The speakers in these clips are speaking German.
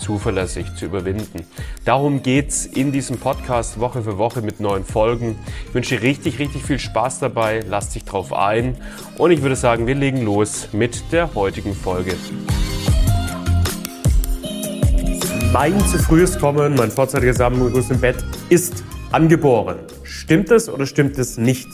zuverlässig zu überwinden. Darum geht's in diesem Podcast Woche für Woche mit neuen Folgen. Ich wünsche dir richtig, richtig viel Spaß dabei. Lass dich drauf ein. Und ich würde sagen, wir legen los mit der heutigen Folge. Mein zu frühes Kommen, mein vorzeitiger Samenerguss im Bett ist angeboren. Stimmt es oder stimmt es nicht?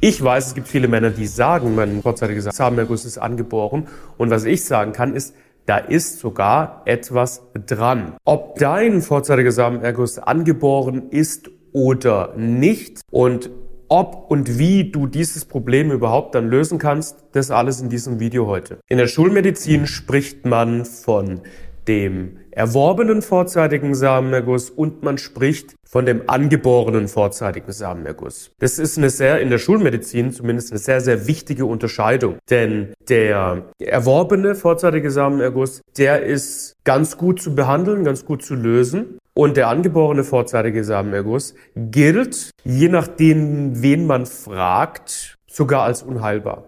Ich weiß, es gibt viele Männer, die sagen, mein vorzeitiger Samenerguss ist angeboren. Und was ich sagen kann, ist, da ist sogar etwas dran. Ob dein vorzeitiger Samenerguss angeboren ist oder nicht und ob und wie du dieses Problem überhaupt dann lösen kannst, das alles in diesem Video heute. In der Schulmedizin spricht man von dem erworbenen vorzeitigen Samenerguss und man spricht von dem angeborenen vorzeitigen Samenerguss. Das ist eine sehr, in der Schulmedizin zumindest eine sehr, sehr wichtige Unterscheidung. Denn der erworbene vorzeitige Samenerguss, der ist ganz gut zu behandeln, ganz gut zu lösen. Und der angeborene vorzeitige Samenerguss gilt, je nachdem, wen man fragt, sogar als unheilbar.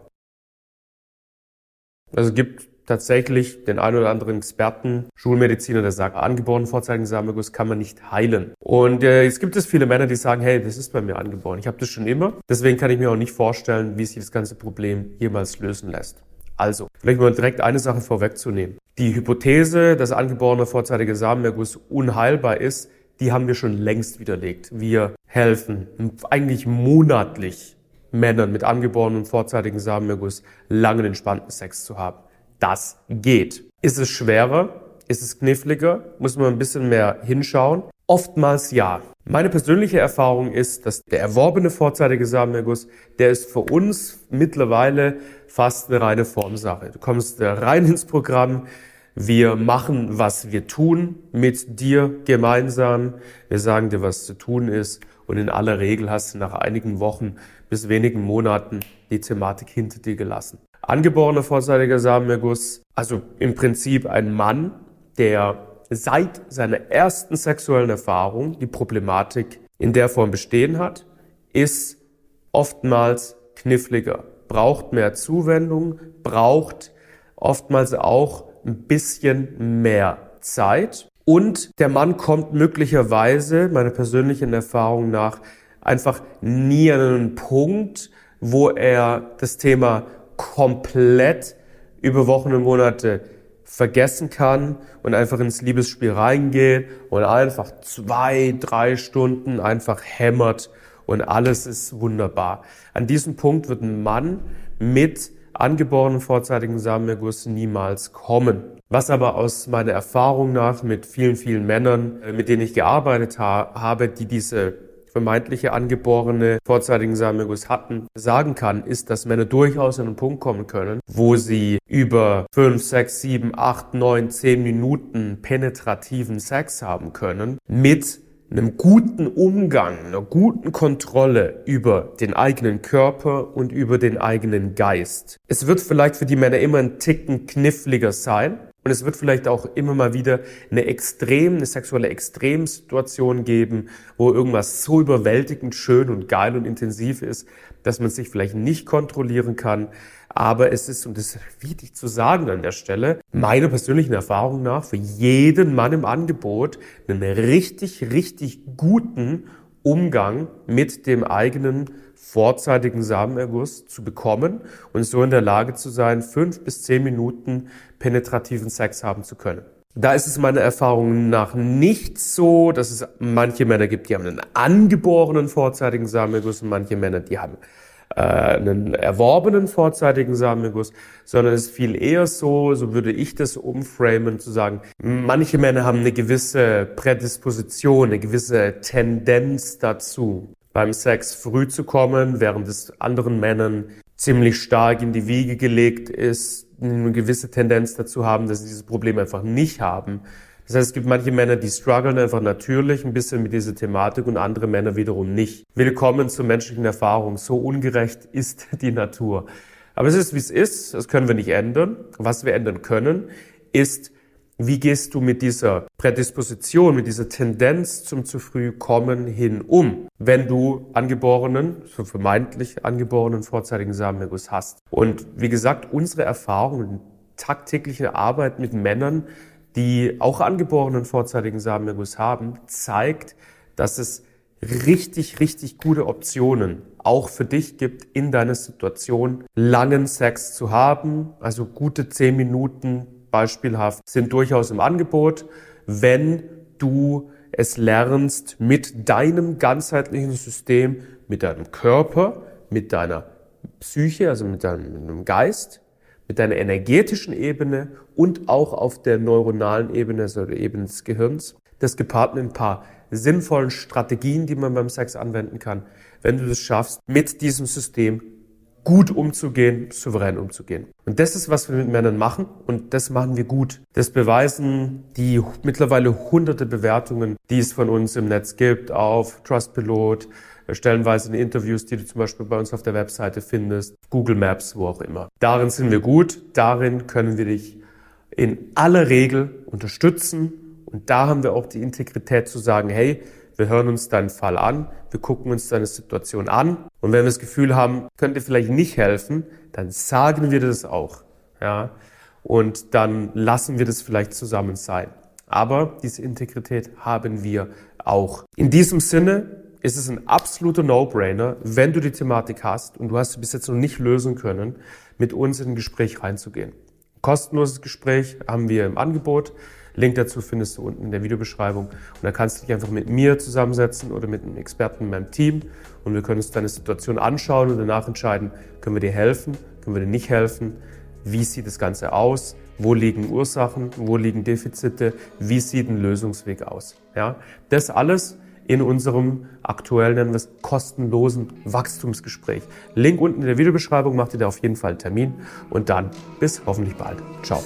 Also gibt tatsächlich den einen oder anderen Experten, Schulmediziner, der sagt, angeborenen vorzeitigen Samenerguss kann man nicht heilen. Und äh, jetzt gibt es viele Männer, die sagen, hey, das ist bei mir angeboren. Ich habe das schon immer. Deswegen kann ich mir auch nicht vorstellen, wie sich das ganze Problem jemals lösen lässt. Also, vielleicht mal direkt eine Sache vorwegzunehmen. Die Hypothese, dass angeborener vorzeitiger Samenerguss unheilbar ist, die haben wir schon längst widerlegt. Wir helfen eigentlich monatlich Männern mit angeborenen vorzeitigen Samenerguss langen entspannten Sex zu haben das geht. Ist es schwerer? Ist es kniffliger? Muss man ein bisschen mehr hinschauen? Oftmals ja. Meine persönliche Erfahrung ist, dass der erworbene vorzeitige Samenerguss, der ist für uns mittlerweile fast eine reine Formsache. Du kommst rein ins Programm, wir machen, was wir tun mit dir gemeinsam. Wir sagen dir, was zu tun ist. Und in aller Regel hast du nach einigen Wochen bis wenigen Monaten die Thematik hinter dir gelassen angeborener vorzeitiger Samenerguss, also im Prinzip ein Mann, der seit seiner ersten sexuellen Erfahrung die Problematik in der Form bestehen hat, ist oftmals kniffliger, braucht mehr Zuwendung, braucht oftmals auch ein bisschen mehr Zeit. Und der Mann kommt möglicherweise, meiner persönlichen Erfahrung nach, einfach nie an einen Punkt, wo er das Thema komplett über Wochen und Monate vergessen kann und einfach ins Liebesspiel reingeht und einfach zwei, drei Stunden einfach hämmert und alles ist wunderbar. An diesem Punkt wird ein Mann mit angeborenen vorzeitigen Samenerguss niemals kommen. Was aber aus meiner Erfahrung nach mit vielen, vielen Männern, äh, mit denen ich gearbeitet habe, die diese vermeintliche angeborene vorzeitigen Samenerguss hatten, sagen kann, ist, dass Männer durchaus an einen Punkt kommen können, wo sie über 5, 6, 7, 8, 9, 10 Minuten penetrativen Sex haben können mit einem guten Umgang, einer guten Kontrolle über den eigenen Körper und über den eigenen Geist. Es wird vielleicht für die Männer immer ein Ticken kniffliger sein, und es wird vielleicht auch immer mal wieder eine extrem, eine sexuelle Extremsituation geben, wo irgendwas so überwältigend schön und geil und intensiv ist, dass man sich vielleicht nicht kontrollieren kann. Aber es ist, und das ist wichtig zu sagen an der Stelle, meiner persönlichen Erfahrung nach, für jeden Mann im Angebot einen richtig, richtig guten Umgang mit dem eigenen vorzeitigen Samenerguss zu bekommen und so in der Lage zu sein, fünf bis zehn Minuten penetrativen Sex haben zu können. Da ist es meiner Erfahrung nach nicht so, dass es manche Männer gibt, die haben einen angeborenen vorzeitigen Samenerguss und manche Männer, die haben äh, einen erworbenen vorzeitigen Samenerguss, sondern es ist viel eher so, so würde ich das umframen, zu sagen, manche Männer haben eine gewisse Prädisposition, eine gewisse Tendenz dazu, beim Sex früh zu kommen, während es anderen Männern ziemlich stark in die Wiege gelegt ist, eine gewisse Tendenz dazu haben, dass sie dieses Problem einfach nicht haben. Das heißt, es gibt manche Männer, die strugglen einfach natürlich ein bisschen mit dieser Thematik und andere Männer wiederum nicht. Willkommen zur menschlichen Erfahrung. So ungerecht ist die Natur. Aber es ist, wie es ist. Das können wir nicht ändern. Was wir ändern können, ist, wie gehst du mit dieser Prädisposition, mit dieser Tendenz zum zu früh kommen hin um, wenn du angeborenen, so vermeintlich angeborenen vorzeitigen Samenerguss hast? Und wie gesagt, unsere Erfahrung, tagtägliche Arbeit mit Männern die auch angeborenen vorzeitigen Samenerguss haben, zeigt, dass es richtig, richtig gute Optionen auch für dich gibt, in deiner Situation langen Sex zu haben. Also gute zehn Minuten beispielhaft sind durchaus im Angebot, wenn du es lernst, mit deinem ganzheitlichen System, mit deinem Körper, mit deiner Psyche, also mit deinem Geist, mit deiner energetischen Ebene und auch auf der neuronalen Ebene, also der Ebene des Gehirns. Das gepaart mit ein paar sinnvollen Strategien, die man beim Sex anwenden kann, wenn du das schaffst, mit diesem System gut umzugehen, souverän umzugehen. Und das ist, was wir mit Männern machen und das machen wir gut. Das beweisen die mittlerweile hunderte Bewertungen, die es von uns im Netz gibt auf Trustpilot, stellenweise in Interviews, die du zum Beispiel bei uns auf der Webseite findest, Google Maps, wo auch immer. Darin sind wir gut, darin können wir dich in aller Regel unterstützen und da haben wir auch die Integrität zu sagen, hey, wir hören uns deinen Fall an, wir gucken uns deine Situation an und wenn wir das Gefühl haben, könnte vielleicht nicht helfen, dann sagen wir das auch, ja, und dann lassen wir das vielleicht zusammen sein. Aber diese Integrität haben wir auch. In diesem Sinne ist es ein absoluter No-Brainer, wenn du die Thematik hast und du hast sie bis jetzt noch nicht lösen können, mit uns in ein Gespräch reinzugehen. Kostenloses Gespräch haben wir im Angebot. Link dazu findest du unten in der Videobeschreibung. Und da kannst du dich einfach mit mir zusammensetzen oder mit einem Experten in meinem Team und wir können uns deine Situation anschauen und danach entscheiden, können wir dir helfen, können wir dir nicht helfen, wie sieht das Ganze aus, wo liegen Ursachen, wo liegen Defizite, wie sieht ein Lösungsweg aus. Ja, das alles in unserem aktuellen, nennen wir es, kostenlosen Wachstumsgespräch. Link unten in der Videobeschreibung, macht ihr da auf jeden Fall einen Termin und dann bis hoffentlich bald. Ciao.